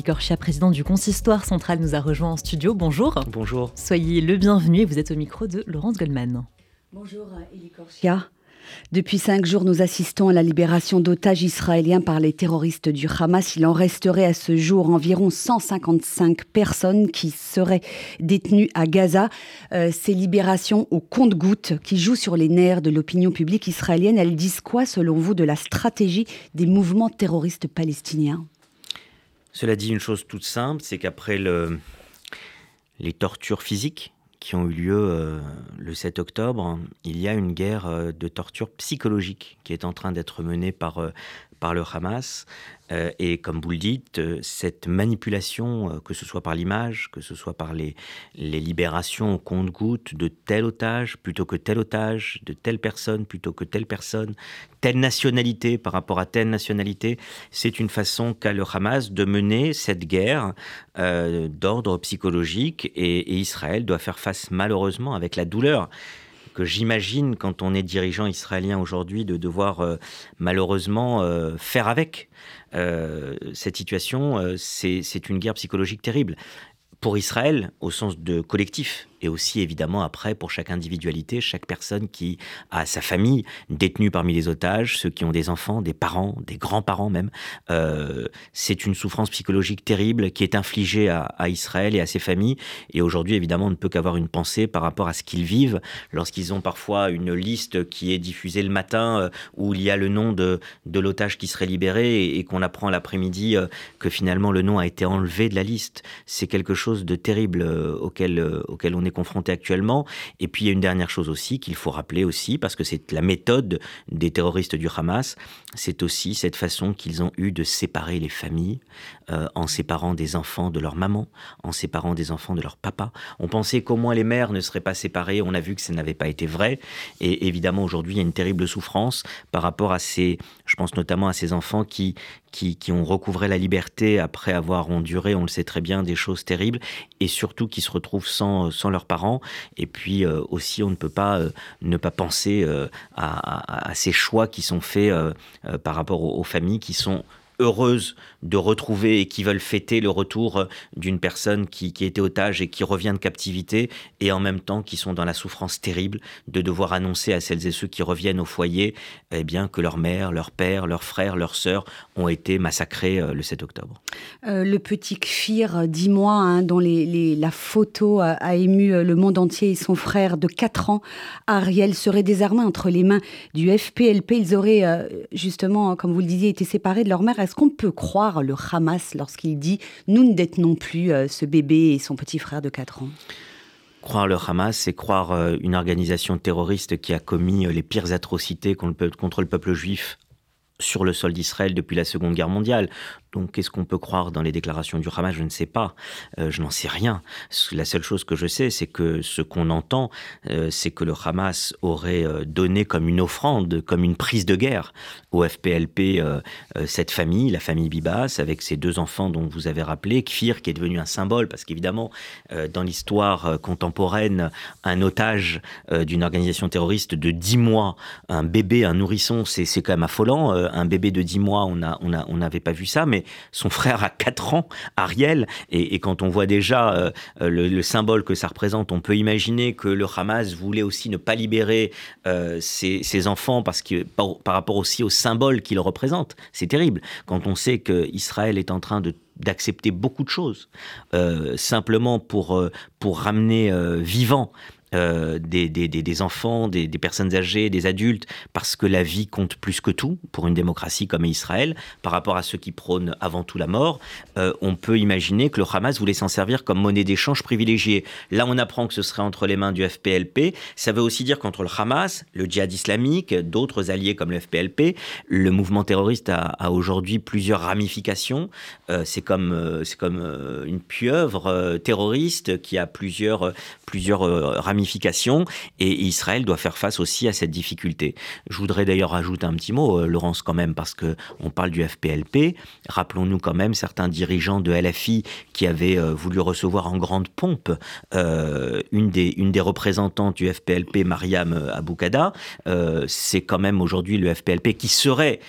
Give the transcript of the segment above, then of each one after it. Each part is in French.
Eli Korchia, président du consistoire central, nous a rejoint en studio. Bonjour. Bonjour. Soyez le bienvenu et vous êtes au micro de Laurence Goldman. Bonjour Eli Korchia. Depuis cinq jours, nous assistons à la libération d'otages israéliens par les terroristes du Hamas. Il en resterait à ce jour environ 155 personnes qui seraient détenues à Gaza. Euh, ces libérations au compte-gouttes qui jouent sur les nerfs de l'opinion publique israélienne, elles disent quoi selon vous de la stratégie des mouvements terroristes palestiniens? Cela dit une chose toute simple, c'est qu'après le... les tortures physiques qui ont eu lieu euh, le 7 octobre, il y a une guerre euh, de torture psychologique qui est en train d'être menée par, euh, par le Hamas. Euh, et comme vous le dites, euh, cette manipulation, euh, que ce soit par l'image, que ce soit par les, libérations au compte-gouttes de tel otage plutôt que tel otage, de telle personne plutôt que telle personne, telle nationalité par rapport à telle nationalité, c'est une façon qu'a le Hamas de mener cette guerre d'ordre psychologique et Israël doit faire face malheureusement avec la douleur j'imagine quand on est dirigeant israélien aujourd'hui de devoir euh, malheureusement euh, faire avec euh, cette situation. c'est une guerre psychologique terrible. Pour Israël, au sens de collectif, et aussi évidemment après pour chaque individualité, chaque personne qui a sa famille détenue parmi les otages, ceux qui ont des enfants, des parents, des grands-parents même. Euh, c'est une souffrance psychologique terrible qui est infligée à, Israël et à ses familles. Et aujourd'hui, évidemment, on ne peut qu'avoir une pensée par rapport à ce qu'ils vivent lorsqu'ils ont parfois une liste qui est diffusée le matin euh, où il y a le nom de, de l'otage qui serait libéré et, qu'on apprend l'après-midi euh, que finalement le nom a été enlevé de la liste. C'est quelque chose de terrible auquel, auquel on est confronté actuellement. Et puis il y a une dernière chose aussi qu'il faut rappeler aussi, parce que c'est la méthode des terroristes du Hamas, c'est aussi cette façon qu'ils ont eu de séparer les familles, euh, en séparant des enfants de leur maman, en séparant des enfants de leur papa. On pensait qu'au moins les mères ne seraient pas séparées, on a vu que ça n'avait pas été vrai. Et évidemment aujourd'hui il y a une terrible souffrance par rapport à ces, je pense notamment à ces enfants qui, qui, qui, ont recouvré la liberté après avoir enduré, on le sait très bien, des choses terribles, et surtout qui se retrouvent sans, sans leurs parents. Et puis euh, aussi, on ne peut pas euh, ne pas penser à, ces choix qui sont faits par rapport aux familles qui sont heureuses de retrouver et qui veulent fêter le retour d'une personne qui, qui, était otage et qui revient de captivité et en même temps qui sont dans la souffrance terrible de devoir annoncer à celles et ceux qui reviennent au foyer eh bien, que leur mère, leur père, leurs frères, leurs sœurs ont été massacrés euh, le 7 octobre. Euh, le petit Kfir, dis-moi, hein, dont les, la photo a, ému euh, le monde entier et son frère de 4 ans, Ariel, serait désarmé entre les mains du FPLP. Ils auraient euh, justement, comme vous le disiez, été séparés de leur mère. Est-ce qu'on peut croire le Hamas lorsqu'il dit nous ne détenons plus euh, ce bébé et son petit frère de 4 ans? Croire le Hamas, c'est croire euh, une organisation terroriste qui a commis euh, les pires atrocités contre le peuple juif sur le sol d'Israël depuis la Seconde Guerre mondiale. Donc, qu'est-ce qu'on peut croire dans les déclarations du Hamas? Je ne sais pas. Euh, je n'en sais rien. La seule chose que je sais, c'est que ce qu'on entend, euh, c'est que le Hamas aurait euh, donné comme une offrande, comme une prise de guerre au FPLP cette famille, la famille Bibas, avec ses deux enfants dont vous avez rappelé, Kfir, qui est devenu un symbole, parce qu'évidemment, dans l'histoire contemporaine, un otage d'une organisation terroriste de 10 mois, un bébé, un nourrisson, c'est quand même affolant. Un bébé de 10 mois, on n'avait pas vu ça, mais son frère a 4 ans, Ariel, et, quand on voit déjà euh, le, le symbole que ça représente, on peut imaginer que le Hamas voulait aussi ne pas libérer euh, ses, enfants parce que par, rapport aussi au symbole qu'il représente. C'est terrible quand on sait que Israël est en train d'accepter beaucoup de choses euh, simplement pour euh, pour ramener euh, vivant euh, des, des, des enfants, des, personnes âgées, des adultes, parce que la vie compte plus que tout pour une démocratie comme Israël, par rapport à ceux qui prônent avant tout la mort, euh, on peut imaginer que le Hamas voulait s'en servir comme monnaie d'échange privilégiée. Là, on apprend que ce serait entre les mains du FPLP. Ça veut aussi dire qu'entre le Hamas, le djihad islamique, d'autres alliés comme le FPLP, le mouvement terroriste a, aujourd'hui plusieurs ramifications. Euh, c'est comme, c'est comme une pieuvre terroriste qui a plusieurs, plusieurs ramifications et Israël doit faire face aussi à cette difficulté. Je voudrais d'ailleurs ajouter un petit mot, euh, Laurence, quand même, parce que on parle du FPLP. Rappelons-nous quand même certains dirigeants de LFI qui avaient euh, voulu recevoir en grande pompe euh, une, des, représentantes du FPLP, Mariam Aboukada. C'est quand même aujourd'hui le FPLP qui serait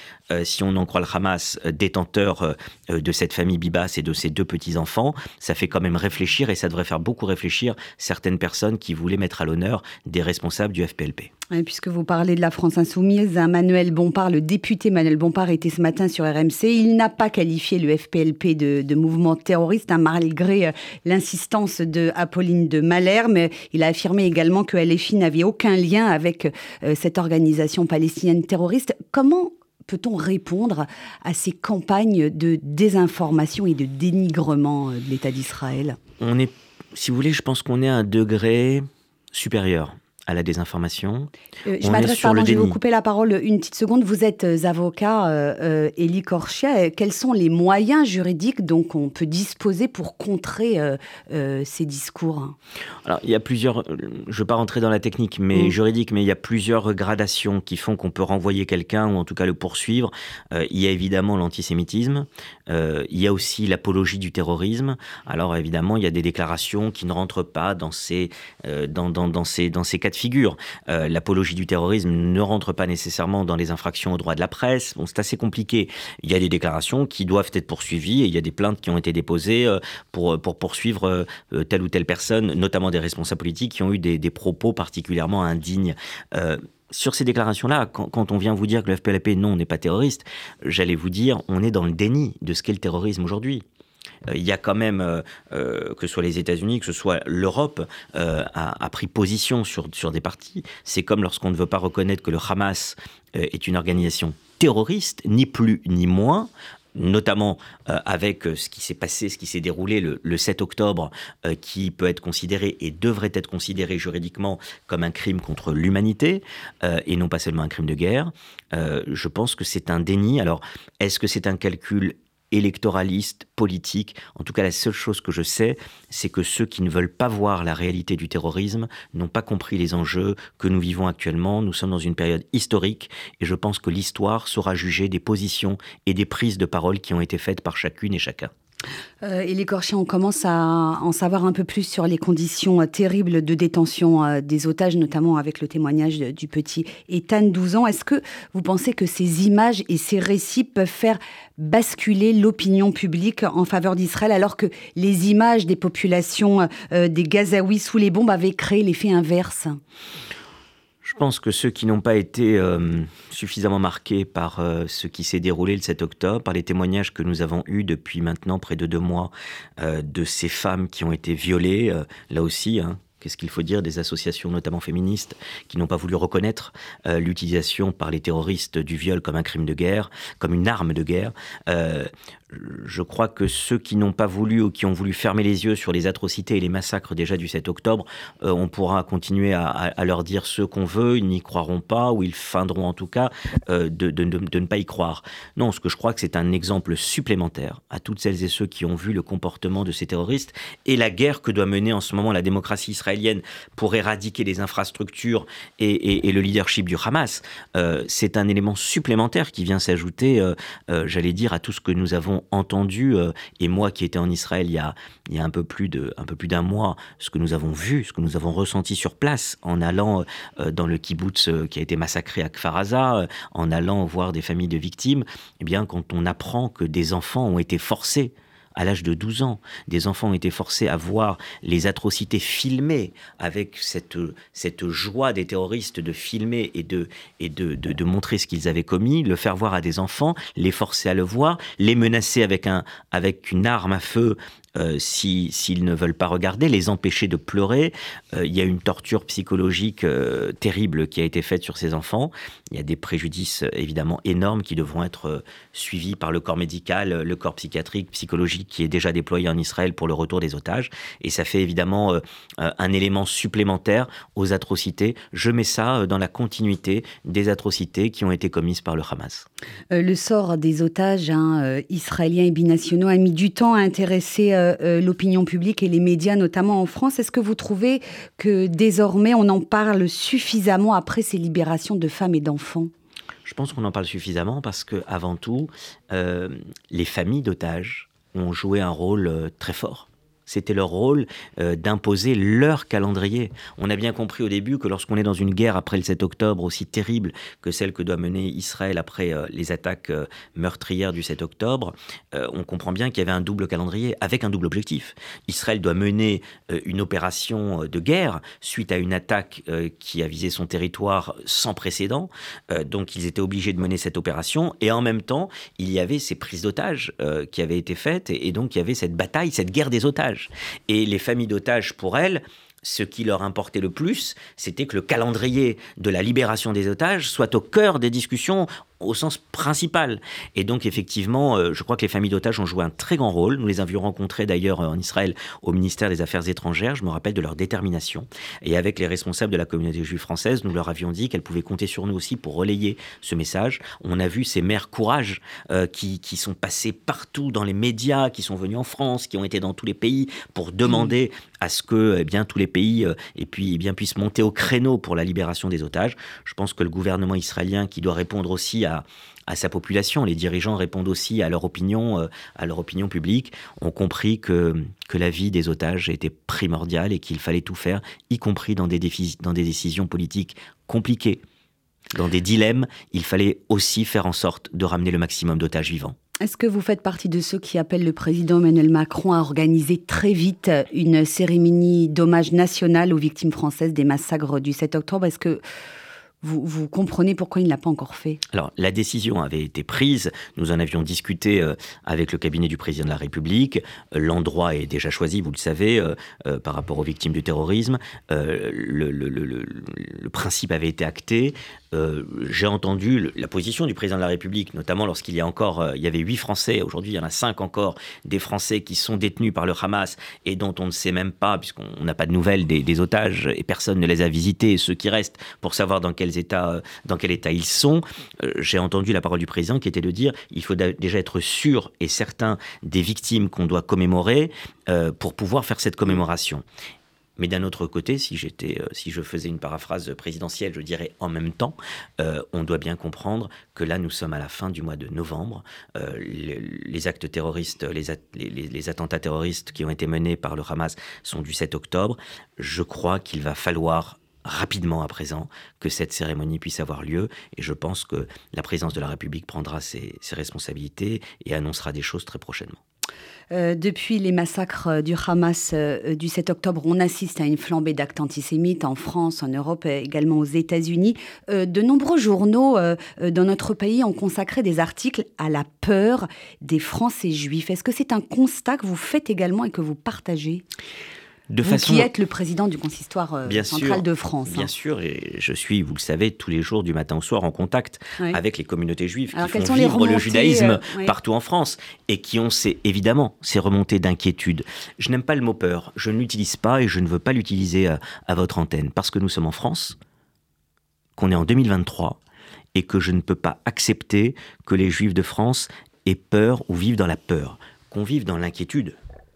si on en croit le Hamas, détenteur de cette famille Bibas et de ses deux petits-enfants, ça fait quand même réfléchir et ça devrait faire beaucoup réfléchir certaines personnes qui voulaient mettre à l'honneur des responsables du FPLP. puisque vous parlez de la France insoumise, Manuel Bompard, le député Manuel Bompard était ce matin sur RMC. Il n'a pas qualifié le FPLP de, mouvement terroriste, hein, malgré euh, l'insistance de Apolline de Malherbe. Il a affirmé également que LFI n'avait aucun lien avec euh, cette organisation palestinienne terroriste. Comment peut-on répondre à ces campagnes de désinformation et de dénigrement euh, de l'État d'Israël? On est, si vous voulez, je pense qu'on est à un degré supérieur à la désinformation. Euh, je m'adresse, pardon, je vais vous couper la parole une petite seconde. Vous êtes euh, avocat, euh, Élie Korchia. Quels sont les moyens juridiques dont on peut disposer pour contrer ces discours? Alors, il y a plusieurs, je ne veux pas rentrer dans la technique mais mm. juridique, mais il y a plusieurs gradations qui font qu'on peut renvoyer quelqu'un ou en tout cas le poursuivre. il y a évidemment l'antisémitisme, il y a aussi l'apologie du terrorisme. Alors évidemment, il y a des déclarations qui ne rentrent pas dans ces, dans, dans, dans ces, dans ces figure. Euh, l'apologie du terrorisme ne rentre pas nécessairement dans les infractions aux droits de la presse. Bon, c'est assez compliqué. Il y a des déclarations qui doivent être poursuivies et il y a des plaintes qui ont été déposées euh, pour, pour poursuivre euh, telle ou telle personne, notamment des responsables politiques qui ont eu des, propos particulièrement indignes sur ces déclarations-là, quand, quand, on vient vous dire que le FPLP, non, n'est pas terroriste, j'allais vous dire, on est dans le déni de ce qu'est le terrorisme aujourd'hui. Euh, il y a quand même, euh, euh, que ce soit les États-Unis, que ce soit l'Europe, a, pris position sur, sur des partis. C'est comme lorsqu'on ne veut pas reconnaître que le Hamas est une organisation terroriste, ni plus ni moins, notamment avec ce qui s'est passé, ce qui s'est déroulé le, 7 octobre, qui peut être considéré et devrait être considéré juridiquement comme un crime contre l'humanité, et non pas seulement un crime de guerre. je pense que c'est un déni. Alors, est-ce que c'est un calcul électoraliste, politique. En tout cas, la seule chose que je sais, c'est que ceux qui ne veulent pas voir la réalité du terrorisme n'ont pas compris les enjeux que nous vivons actuellement. Nous sommes dans une période historique et je pense que l'histoire saura juger des positions et des prises de parole qui ont été faites par chacune et chacun. Euh, et les Corchiens, on commence à en savoir un peu plus sur les conditions euh, terribles de détention euh, des otages, notamment avec le témoignage du petit Ethan, 12 ans. Est-ce que vous pensez que ces images et ces récits peuvent faire basculer l'opinion publique en faveur d'Israël, alors que les images des populations des Gazaouis sous les bombes avaient créé l'effet inverse? Je pense que ceux qui n'ont pas été euh, suffisamment marqués par euh, ce qui s'est déroulé le 7 octobre, par les témoignages que nous avons eus depuis maintenant près de deux mois euh, de ces femmes qui ont été violées, là aussi, hein, Qu'est-ce qu'il faut dire des associations, notamment féministes, qui n'ont pas voulu reconnaître l'utilisation par les terroristes du viol comme un crime de guerre, comme une arme de guerre je crois que ceux qui n'ont pas voulu ou qui ont voulu fermer les yeux sur les atrocités et les massacres déjà du 7 octobre, euh, on pourra continuer à, leur dire ce qu'on veut, ils n'y croiront pas, ou ils feindront en tout cas euh, de, ne pas y croire. Non, ce que je crois que c'est un exemple supplémentaire à toutes celles et ceux qui ont vu le comportement de ces terroristes et la guerre que doit mener en ce moment la démocratie israélienne pour éradiquer les infrastructures et, le leadership du Hamas. Euh, c'est un élément supplémentaire qui vient s'ajouter, j'allais dire, à tout ce que nous avons entendu, euh, et moi qui étais en Israël il y a, il y a un peu plus d'un mois, ce que nous avons vu, ce que nous avons ressenti sur place en allant euh, dans le kibbutz euh, qui a été massacré à Kfaraza, en allant voir des familles de victimes, eh bien, quand on apprend que des enfants ont été forcés à l'âge de 12 ans. Des enfants ont été forcés à voir les atrocités filmées avec cette, cette joie des terroristes de filmer et de, et de, de, montrer ce qu'ils avaient commis, le faire voir à des enfants, les forcer à le voir, les menacer avec, un, avec une arme à feu euh, s'ils ne veulent pas regarder, les empêcher de pleurer. Euh, il y a une torture psychologique euh, terrible qui a été faite sur ces enfants. Il y a des préjudices évidemment énormes qui devront être suivis par le corps médical, le corps psychiatrique, psychologique qui est déjà déployé en Israël pour le retour des otages. Et ça fait évidemment un élément supplémentaire aux atrocités. Je mets ça dans la continuité des atrocités qui ont été commises par le Hamas. le sort des otages hein, israéliens et binationaux a mis du temps à intéresser euh, euh, l'opinion publique et les médias, notamment en France. Est-ce que vous trouvez que désormais on en parle suffisamment après ces libérations de femmes et d'enfants? Je pense qu'on en parle suffisamment parce que, avant tout, euh, les familles d'otages ont joué un rôle très fort C'était leur rôle euh, d'imposer leur calendrier. On a bien compris au début que lorsqu'on est dans une guerre après le 7 octobre aussi terrible que celle que doit mener Israël après euh, les attaques euh, meurtrières du 7 octobre, on comprend bien qu'il y avait un double calendrier avec un double objectif. Israël doit mener une opération de guerre suite à une attaque qui a visé son territoire sans précédent. donc ils étaient obligés de mener cette opération et en même temps, il y avait ces prises d'otages qui avaient été faites et donc il y avait cette bataille, cette guerre des otages. Et les familles d'otages, pour elles, ce qui leur importait le plus, c'était que le calendrier de la libération des otages soit au cœur des discussions au sens principal. Et donc, effectivement, euh, je crois que les familles d'otages ont joué un très grand rôle. Nous les avions rencontrés d'ailleurs en Israël au ministère des Affaires étrangères. Je me rappelle de leur détermination. Et avec les responsables de la communauté juive française, nous leur avions dit qu'elles pouvaient compter sur nous aussi pour relayer ce message. On a vu ces mères courage euh, qui, qui, sont passées partout dans les médias, qui sont venues en France, qui ont été dans tous les pays pour demander à ce que eh bien, tous les pays euh, et puis, eh bien, puissent monter au créneau pour la libération des otages. Je pense que le gouvernement israélien, qui doit répondre aussi à à, sa population. Les dirigeants répondent aussi à leur opinion, euh, à leur opinion publique, ont compris que, que la vie des otages était primordiale et qu'il fallait tout faire, y compris dans des, dans des décisions politiques compliquées. Dans des dilemmes, il fallait aussi faire en sorte de ramener le maximum d'otages vivants. Est-ce que vous faites partie de ceux qui appellent le président Emmanuel Macron à organiser très vite une cérémonie d'hommage national aux victimes françaises des massacres du 7 octobre? Est-ce que vous, comprenez pourquoi il ne l'a pas encore fait? Alors, la décision avait été prise. Nous en avions discuté euh, avec le cabinet du président de la République. L'endroit est déjà choisi, vous le savez, euh, euh, par rapport aux victimes du terrorisme. Le, principe avait été acté. J'ai entendu la position du président de la République, notamment lorsqu'il y a encore, y avait huit Français, aujourd'hui il y en a cinq encore, des Français qui sont détenus par le Hamas et dont on ne sait même pas, puisqu'on n'a pas de nouvelles des, des, otages et personne ne les a visités, ceux qui restent, pour savoir dans quel états, euh, dans quel état ils sont. Euh, j'ai entendu la parole du président qui était de dire il faut déjà être sûr et certain des victimes qu'on doit commémorer euh, pour pouvoir faire cette commémoration. Mais d'un autre côté, si j'étais, si je faisais une paraphrase présidentielle, je dirais en même temps, on doit bien comprendre que là, nous sommes à la fin du mois de novembre. les, actes terroristes, les, attentats terroristes qui ont été menés par le Hamas sont du 7 octobre. Je crois qu'il va falloir rapidement à présent que cette cérémonie puisse avoir lieu et je pense que la présidence de la République prendra ses, responsabilités et annoncera des choses très prochainement. Euh, depuis les massacres du Hamas euh, du 7 octobre, on assiste à une flambée d'actes antisémites en France, en Europe et également aux États-Unis. Euh, de nombreux journaux dans notre pays ont consacré des articles à la peur des Français juifs. Est-ce que c'est un constat que vous faites également et que vous partagez? De vous qui êtes le président du consistoire euh, central de France. Bien hein. sûr, et je suis, vous le savez, tous les jours du matin au soir en contact avec les communautés juives qui font vivre le judaïsme euh, partout en France et qui ont ces, évidemment ces remontées d'inquiétude. Je n'aime pas le mot peur, je ne l'utilise pas et je ne veux pas l'utiliser à, à votre antenne parce que nous sommes en France, qu'on est en 2023 et que je ne peux pas accepter que les juifs de France aient peur ou vivent dans la peur, qu'on vive dans l'inquiétude,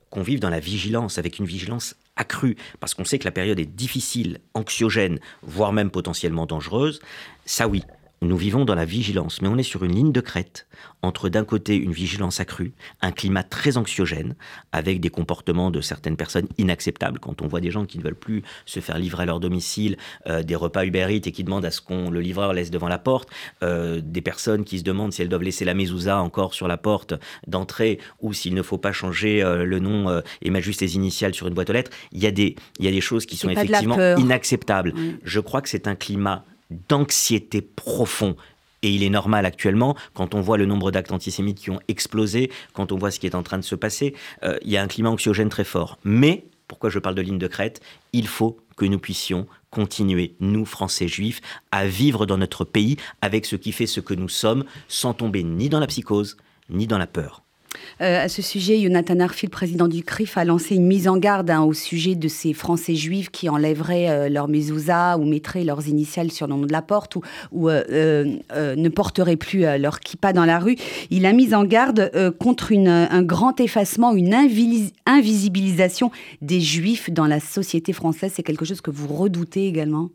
qu'on vive dans la vigilance, avec une vigilance accrue, parce qu'on sait que la période est difficile, anxiogène, voire même potentiellement dangereuse, ça oui, nous vivons dans la vigilance, mais on est sur une ligne de crête entre d'un côté une vigilance accrue, un climat très anxiogène, avec des comportements de certaines personnes inacceptables. Quand on voit des gens qui ne veulent plus se faire livrer à leur domicile euh, des repas Uber Eats et qui demandent à ce qu'on le livreur laisse devant la porte, euh, des personnes qui se demandent si elles doivent laisser la mezouza encore sur la porte d'entrée ou s'il ne faut pas changer euh, le nom et mettre juste les initiales sur une boîte aux lettres, il y a des, il y a des choses qui sont effectivement inacceptables. Je crois que c'est un climat d'anxiété profond. Et il est normal actuellement, quand on voit le nombre d'actes antisémites qui ont explosé, quand on voit ce qui est en train de se passer, euh, il y a un climat anxiogène très fort. Mais, pourquoi je parle de ligne de crête Il faut que nous puissions continuer, nous, Français juifs, à vivre dans notre pays avec ce qui fait ce que nous sommes, sans tomber ni dans la psychose, ni dans la peur. Euh, à ce sujet, Jonathan Arfi, président du CRIF, a lancé une mise en garde hein, au sujet de ces Français juifs qui enlèveraient euh, leur mezouza ou mettraient leurs initiales sur le nom de la porte ou, euh, ne porteraient plus leur kippa dans la rue. Il a mis en garde contre un grand effacement, une invisibilisation des juifs dans la société française. C'est quelque chose que vous redoutez également?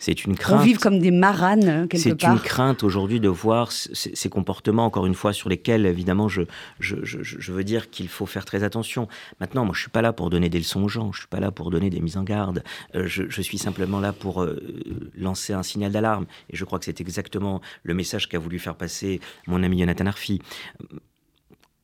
C'est une crainte. On vive comme des maranes, euh, quelque part. C'est une crainte aujourd'hui de voir ces comportements, encore une fois, sur lesquels, évidemment, je, je, je, veux dire qu'il faut faire très attention. Maintenant, moi, je suis pas là pour donner des leçons aux gens, je suis pas là pour donner des mises en garde. Euh, je, suis simplement là pour euh, lancer un signal d'alarme. Et je crois que c'est exactement le message qu'a voulu faire passer mon ami Jonathan Arfi.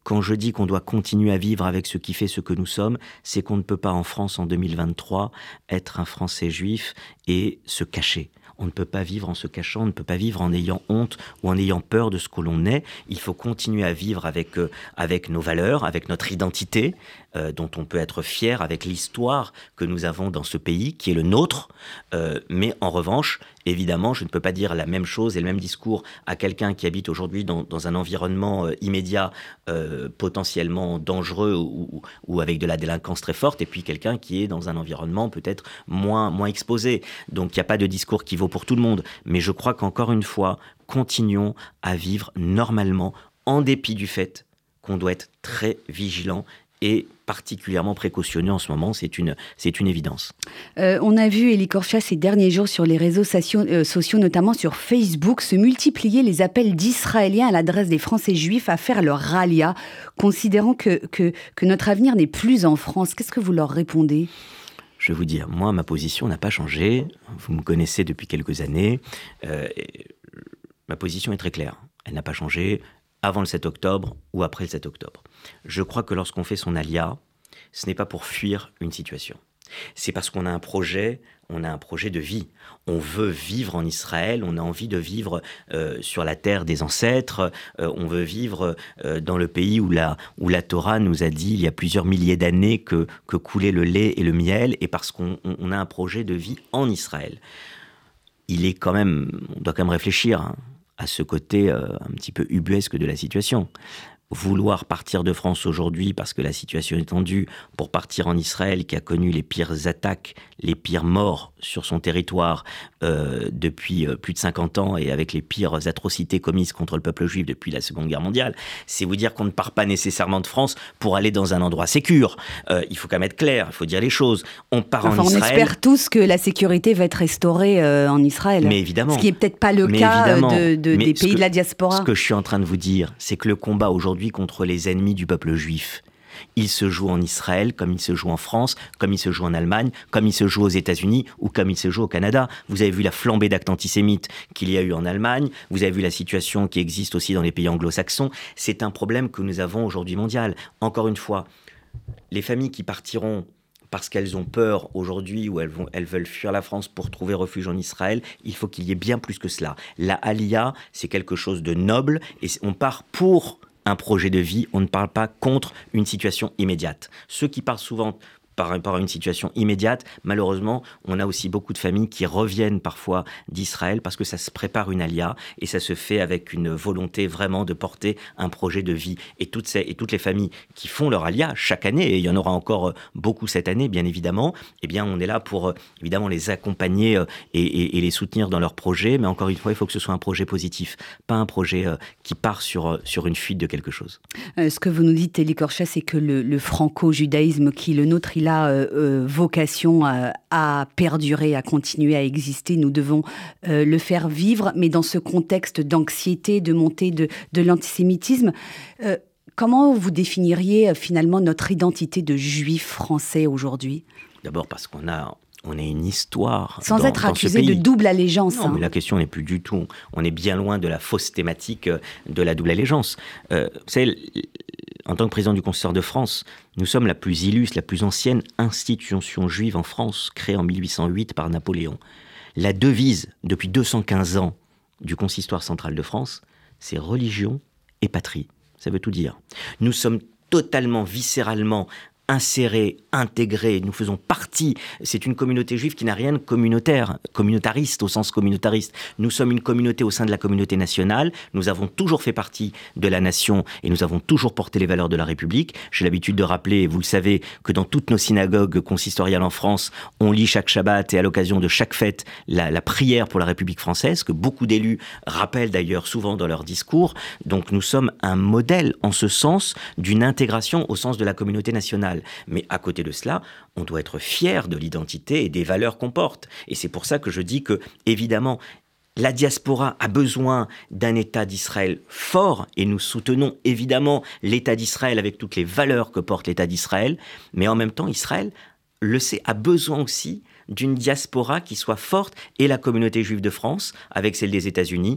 Quand je dis qu'on doit continuer à vivre avec ce qui fait ce que nous sommes, c'est qu'on ne peut pas en France en 2023 être un Français juif et se cacher. On ne peut pas vivre en se cachant, on ne peut pas vivre en ayant honte ou en ayant peur de ce que l'on est. Il faut continuer à vivre avec, euh, avec nos valeurs, avec notre identité, euh, dont on peut être fier, avec l'histoire que nous avons dans ce pays, qui est le nôtre. Euh, mais en revanche, évidemment, je ne peux pas dire la même chose et le même discours à quelqu'un qui habite aujourd'hui dans, un environnement immédiat potentiellement dangereux ou, avec de la délinquance très forte, et puis quelqu'un qui est dans un environnement peut-être moins exposé. Donc il n'y a pas de discours qui vaut pour tout le monde. Mais je crois qu'encore une fois, continuons à vivre normalement, en dépit du fait qu'on doit être très vigilant particulièrement précautionneux en ce moment, c'est une, c'est une évidence. Euh, on a vu, Elie Korcha, ces derniers jours sur les réseaux sociaux, euh, sociaux, notamment sur Facebook, se multiplier les appels d'Israéliens à l'adresse des Français juifs à faire leur ralia, considérant que, que, que notre avenir n'est plus en France. Qu'est-ce que vous leur répondez? Je vais vous dire, moi, ma position n'a pas changé. Vous me connaissez depuis quelques années. Euh, ma position est très claire. Elle n'a pas changé avant le 7 octobre ou après le 7 octobre. Je crois que lorsqu'on fait son alia, ce n'est pas pour fuir une situation. C'est parce qu'on a un projet, on a un projet de vie. On veut vivre en Israël, on a envie de vivre euh, sur la terre des ancêtres, euh, on veut vivre euh, dans le pays où la, où la Torah nous a dit il y a plusieurs milliers d'années que, que coulait le lait et le miel, et parce qu'on a un projet de vie en Israël. Il est quand même, on doit quand même réfléchir hein, à ce côté un petit peu ubuesque de la situation vouloir partir de France aujourd'hui parce que la situation est tendue, pour partir en Israël qui a connu les pires attaques, les pires morts sur son territoire euh, depuis euh, plus de 50 ans et avec les pires atrocités commises contre le peuple juif depuis la Seconde Guerre mondiale, c'est vous dire qu'on ne part pas nécessairement de France pour aller dans un endroit sécure. Euh, il faut quand même être clair, il faut dire les choses. On part en Israël. On espère tous que la sécurité va être restaurée en Israël. Mais évidemment. Ce qui n'est peut-être pas le cas de, des pays de la diaspora. Ce que je suis en train de vous dire, c'est que le combat aujourd'hui contre les ennemis du peuple juif. Il se joue en Israël, comme il se joue en France, comme il se joue en Allemagne, comme il se joue aux États-Unis ou comme il se joue au Canada. Vous avez vu la flambée d'actes antisémites qu'il y a eu en Allemagne. Vous avez vu la situation qui existe aussi dans les pays anglo-saxons. C'est un problème que nous avons aujourd'hui mondial. Encore une fois, les familles qui partiront parce qu'elles ont peur aujourd'hui ou elles, vont, elles veulent fuir la France pour trouver refuge en Israël, il faut qu'il y ait bien plus que cela. La Aliyah, c'est quelque chose de noble et on part pour un projet de vie, on ne parle pas contre une situation immédiate. Ceux qui parlent souvent par rapport à une situation immédiate. Malheureusement, on a aussi beaucoup de familles qui reviennent parfois d'Israël parce que ça se prépare une alia et ça se fait avec une volonté vraiment de porter un projet de vie. Et toutes, les familles qui font leur alia chaque année, et il y en aura encore euh, beaucoup cette année, bien évidemment, eh bien, on est là pour euh, évidemment les accompagner euh, et, les soutenir dans leur projet. Mais encore une fois, il faut que ce soit un projet positif, pas un projet qui part sur, sur une fuite de quelque chose. ce que vous nous dites, Elie Korcha, c'est que le, le franco-judaïsme qui le nôtre, il a euh, euh, vocation à, perdurer, à continuer à exister. Nous devons euh, le faire vivre, mais dans ce contexte d'anxiété, de montée de, l'antisémitisme. comment vous définiriez finalement notre identité de juif français aujourd'hui? D'abord parce qu'on a on a une histoire. Sans être accusé de double allégeance. Non, hein. mais la question n'est plus du tout. On est bien loin de la fausse thématique de la double allégeance. vous savez, en tant que président du Consistoire de France, nous sommes la plus illustre, la plus ancienne institution juive en France, créée en 1808 par Napoléon. La devise, depuis 215 ans, du Consistoire central de France, c'est religion et patrie. Ça veut tout dire. Nous sommes totalement, viscéralement insérés, intégrés, nous faisons partie. C'est une communauté juive qui n'a rien de communautaire, communautariste au sens communautariste. Nous sommes une communauté au sein de la communauté nationale, nous avons toujours fait partie de la nation et nous avons toujours porté les valeurs de la République. J'ai l'habitude de rappeler, vous le savez, que dans toutes nos synagogues consistoriales en France, on lit chaque Shabbat et à l'occasion de chaque fête la prière pour la République française, que beaucoup d'élus rappellent d'ailleurs souvent dans leurs discours. Donc nous sommes un modèle en ce sens d'une intégration au sens de la communauté nationale. Mais à côté de cela, on doit être fier de l'identité et des valeurs qu'on porte. Et c'est pour ça que je dis que, évidemment, la diaspora a besoin d'un État d'Israël fort, et nous soutenons évidemment l'État d'Israël avec toutes les valeurs que porte l'État d'Israël, mais en même temps, Israël, le sait, a besoin aussi d'une diaspora qui soit forte, et la communauté juive de France, avec celle des États-Unis,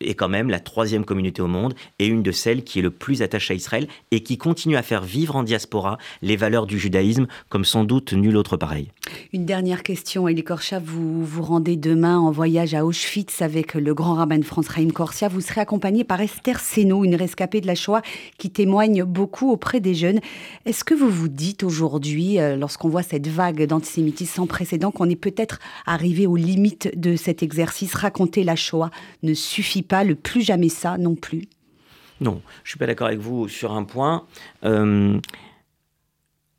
est quand même la troisième communauté au monde et une de celles qui est le plus attachée à Israël et qui continue à faire vivre en diaspora les valeurs du judaïsme comme sans doute nul autre pareil. Une dernière question, Elie Korcha, vous vous rendez demain en voyage à Auschwitz avec le grand rabbin de France, Raïm Korsia. Vous serez accompagné par Esther Seno, une rescapée de la Shoah qui témoigne beaucoup auprès des jeunes. Est-ce que vous vous dites aujourd'hui, euh, lorsqu'on voit cette vague d'antisémitisme sans précédent, qu'on est peut-être arrivé aux limites de cet exercice? Raconter la Shoah ne suffit pas, le plus jamais ça non plus Non, je suis pas d'accord avec vous sur un point. Euh,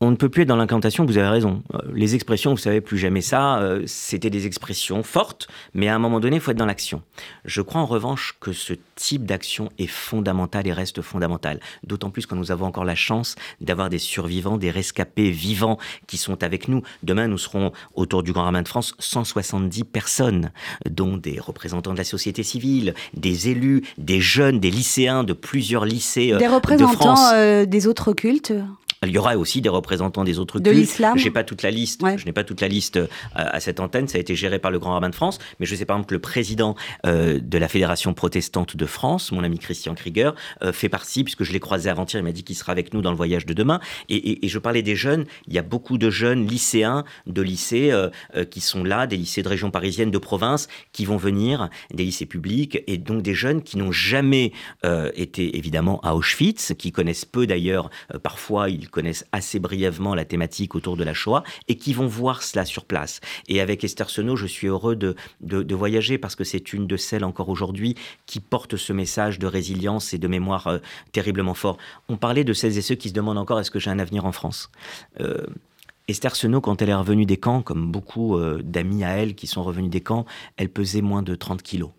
on ne peut plus être dans l'incantation, vous avez raison. Euh, les expressions, vous savez, plus jamais ça, euh, c'était des expressions fortes, mais à un moment donné, il faut être dans l'action. Je crois en revanche que ce type d'action est fondamental et reste fondamental. D'autant plus quand nous avons encore la chance d'avoir des survivants, des rescapés vivants qui sont avec nous. Demain, nous serons autour du Grand Rabbin de France 170 personnes, dont des représentants de la société civile, des élus, des jeunes, des lycéens de plusieurs lycées. Euh, des représentants des autres cultes il y aura aussi des représentants des autres de l'islam. J'ai pas toute la liste. Je n'ai pas toute la liste euh, à, cette antenne. Ça a été géré par le Grand Rabbin de France, mais je sais par exemple que le président euh, de la Fédération protestante de France, mon ami Christian Krieger, euh, fait partie puisque je l'ai croisé avant-hier. Il m'a dit qu'il sera avec nous dans le voyage de demain. Et, je parlais des jeunes. Il y a beaucoup de jeunes lycéens de lycées qui sont là, des lycées de région parisienne, de province, qui vont venir, des lycées publics, et donc des jeunes qui n'ont jamais été évidemment à Auschwitz, qui connaissent peu d'ailleurs. parfois, ils connaissent assez brièvement la thématique autour de la Shoah et qui vont voir cela sur place. Et avec Esther Senot, je suis heureux de, de, voyager parce que c'est une de celles encore aujourd'hui qui porte ce message de résilience et de mémoire euh, terriblement fort. On parlait de celles et ceux qui se demandent encore est-ce que j'ai un avenir en France? Euh, Esther Senot, quand elle est revenue des camps, comme beaucoup euh, d'amis à elle qui sont revenus des camps, elle pesait moins de 30 kilos.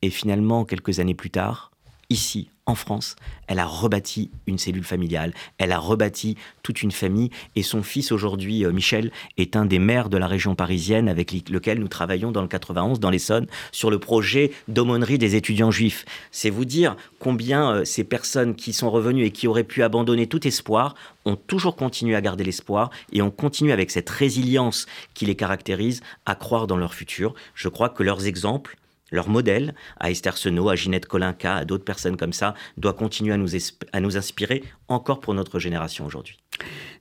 Et finalement, quelques années plus tard, ici, en France, elle a rebâti une cellule familiale, elle a rebâti toute une famille et son fils aujourd'hui, euh, Michel, est un des maires de la région parisienne avec lequel nous travaillons dans le 91, dans l'Essonne, sur le projet d'aumônerie des étudiants juifs. C'est vous dire combien euh, ces personnes qui sont revenues et qui auraient pu abandonner tout espoir ont toujours continué à garder l'espoir et ont continué avec cette résilience qui les caractérise à croire dans leur futur. Je crois que leurs exemples, leur modèle, à Esther Senot, à Ginette Colinca, à d'autres personnes comme ça, doit continuer à nous, inspirer encore pour notre génération aujourd'hui.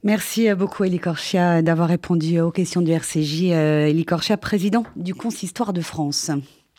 Merci beaucoup Elie Korchia d'avoir répondu aux questions du RCJ. Euh, Elie Korchia, président du Consistoire de France.